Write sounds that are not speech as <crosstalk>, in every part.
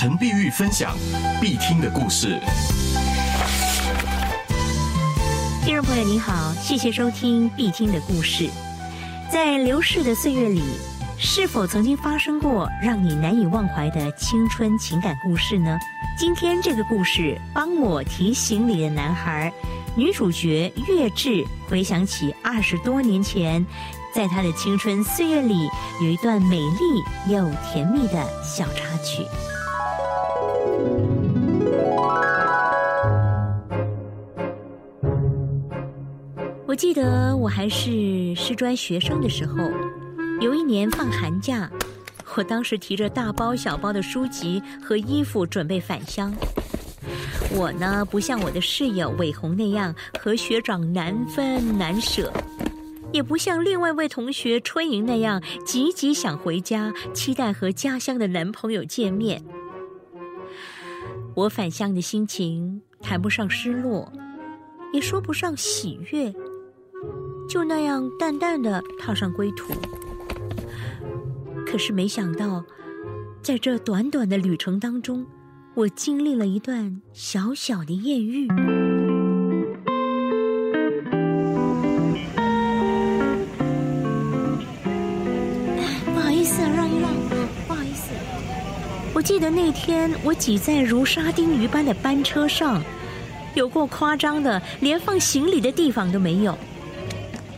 陈碧玉分享必听的故事。听众朋友您好，谢谢收听必听的故事。在流逝的岁月里，是否曾经发生过让你难以忘怀的青春情感故事呢？今天这个故事，帮我提行李的男孩，女主角月志回想起二十多年前，在她的青春岁月里，有一段美丽又甜蜜的小插曲。记得我还是师专学生的时候，有一年放寒假，我当时提着大包小包的书籍和衣服准备返乡。我呢，不像我的室友伟红那样和学长难分难舍，也不像另外一位同学春莹那样急急想回家，期待和家乡的男朋友见面。我返乡的心情谈不上失落，也说不上喜悦。就那样淡淡的踏上归途。可是没想到，在这短短的旅程当中，我经历了一段小小的艳遇。不好意思，让一让，不好意思。我记得那天我挤在如沙丁鱼般的班车上，有过夸张的，连放行李的地方都没有。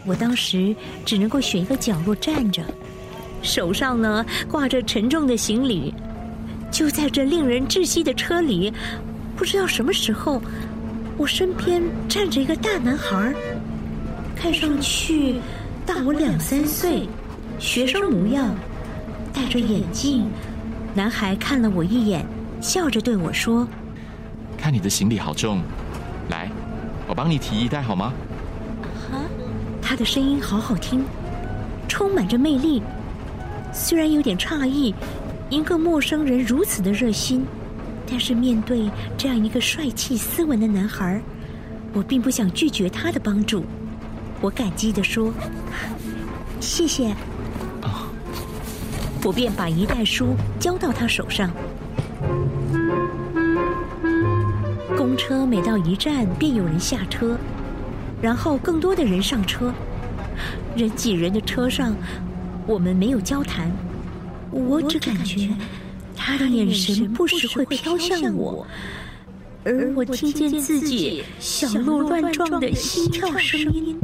我当时只能够选一个角落站着，手上呢挂着沉重的行李。就在这令人窒息的车里，不知道什么时候，我身边站着一个大男孩，看上去大我两三岁，学生模样，戴着眼镜。男孩看了我一眼，笑着对我说：“看你的行李好重，来，我帮你提一袋好吗？”他的声音好好听，充满着魅力。虽然有点诧异，一个陌生人如此的热心，但是面对这样一个帅气斯文的男孩，我并不想拒绝他的帮助。我感激的说：“谢谢。”啊，我便把一袋书交到他手上。公车每到一站，便有人下车。然后更多的人上车，人挤人的车上，我们没有交谈。我只感觉他的眼神不时会飘向我，而我听见自己小鹿乱撞的心跳声音。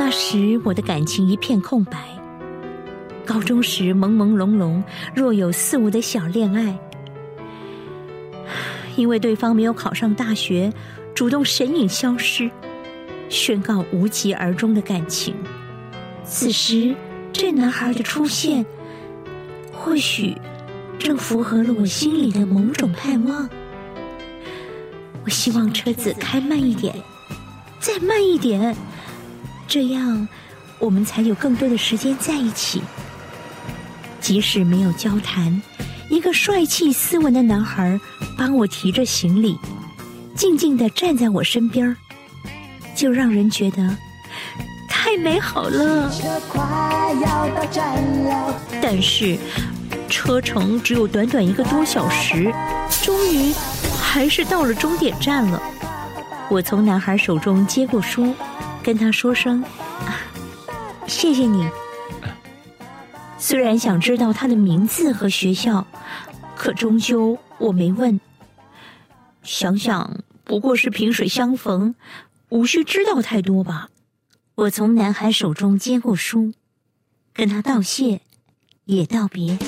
那时我的感情一片空白。高中时朦朦胧胧，若有似无的小恋爱，因为对方没有考上大学，主动神隐消失，宣告无疾而终的感情。此时，这男孩的出现，或许正符合了我心里的某种盼望。我希望车子开慢一点，再慢一点，这样我们才有更多的时间在一起。即使没有交谈，一个帅气斯文的男孩帮我提着行李，静静的站在我身边就让人觉得太美好了。但是车程只有短短一个多小时，终于还是到了终点站了。我从男孩手中接过书，跟他说声：“啊，谢谢你。”虽然想知道他的名字和学校，可终究我没问。想想不过是萍水相逢，无需知道太多吧。我从男孩手中接过书，跟他道谢，也道别。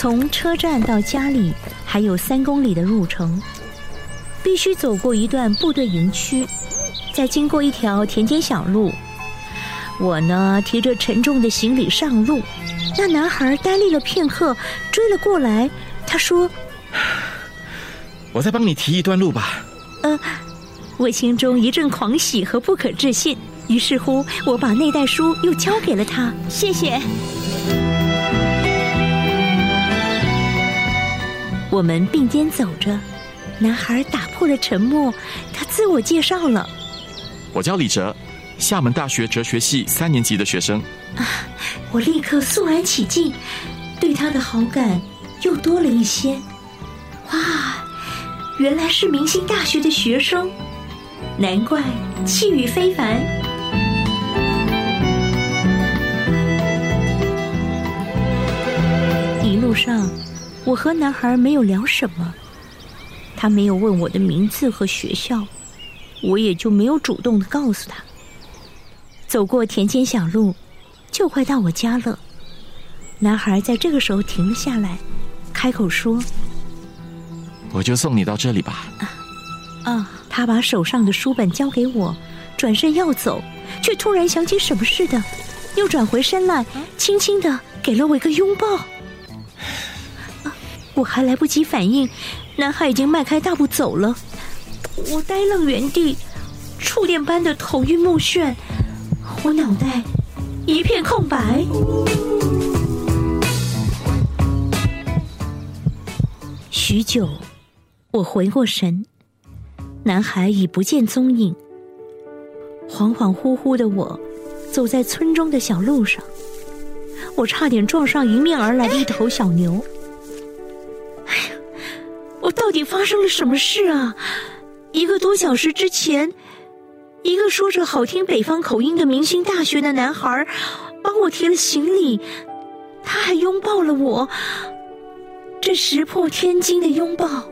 从车站到家里还有三公里的路程，必须走过一段部队营区，再经过一条田间小路。我呢提着沉重的行李上路，那男孩呆立了片刻，追了过来。他说：“ <sighs> 我再帮你提一段路吧。”呃，我心中一阵狂喜和不可置信。于是乎，我把那袋书又交给了他。谢谢。我们并肩走着，男孩打破了沉默，他自我介绍了：“我叫李哲。”厦门大学哲学系三年级的学生啊，我立刻肃然起敬，对他的好感又多了一些。哇，原来是明星大学的学生，难怪气宇非凡。一路上，我和男孩没有聊什么，他没有问我的名字和学校，我也就没有主动的告诉他。走过田间小路，就快到我家了。男孩在这个时候停了下来，开口说：“我就送你到这里吧。”啊！他把手上的书本交给我，转身要走，却突然想起什么似的，又转回身来，轻轻的给了我一个拥抱。我还来不及反应，男孩已经迈开大步走了。我呆愣原地，触电般的头晕目眩。我脑袋一片空白，许久，我回过神，男孩已不见踪影。恍恍惚惚的我，走在村中的小路上，我差点撞上迎面而来的一头小牛。到底发生了什么事啊？一个多小时之前。一个说着好听北方口音的明星大学的男孩，帮我提了行李，他还拥抱了我。这石破天惊的拥抱，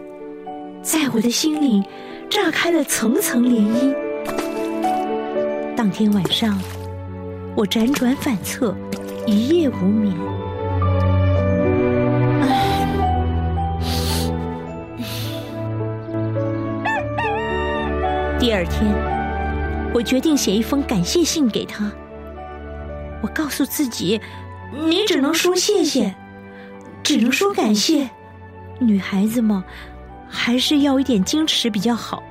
在我的心里炸开了层层涟漪。当天晚上，我辗转反侧，一夜无眠。第二天。我决定写一封感谢信给他。我告诉自己，你只能说谢谢，只能说感谢。女孩子嘛，还是要一点矜持比较好。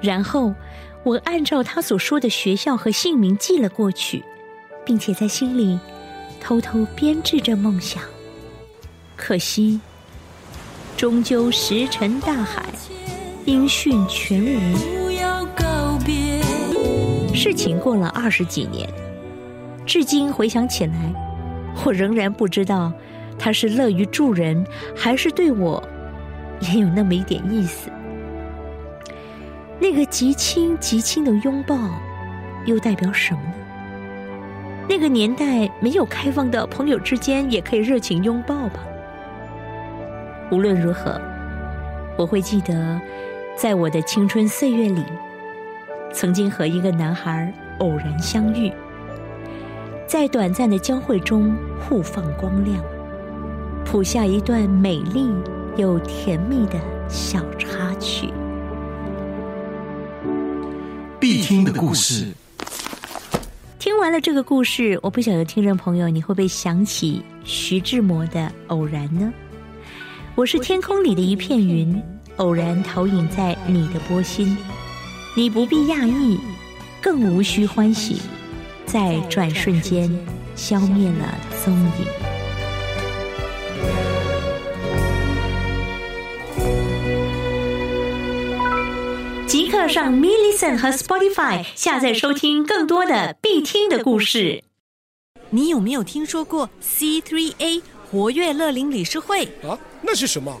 然后，我按照他所说的学校和姓名寄了过去，并且在心里偷偷编织着梦想。可惜，终究石沉大海，音讯全无。事情过了二十几年，至今回想起来，我仍然不知道他是乐于助人，还是对我也有那么一点意思。那个极轻极轻的拥抱，又代表什么呢？那个年代没有开放的朋友之间也可以热情拥抱吧。无论如何，我会记得，在我的青春岁月里。曾经和一个男孩偶然相遇，在短暂的交汇中互放光亮，谱下一段美丽又甜蜜的小插曲。必听的故事。听完了这个故事，我不晓得听众朋友你会不会想起徐志摩的《偶然》呢？我是天空里的一片云，偶然投影在你的波心。你不必讶异，更无需欢喜，在转瞬间消灭了踪影。即刻上 m i l l i c e n 和 Spotify 下载收听更多的必听的故事。你有没有听说过 C3A 活跃乐龄理事会？啊，那是什么？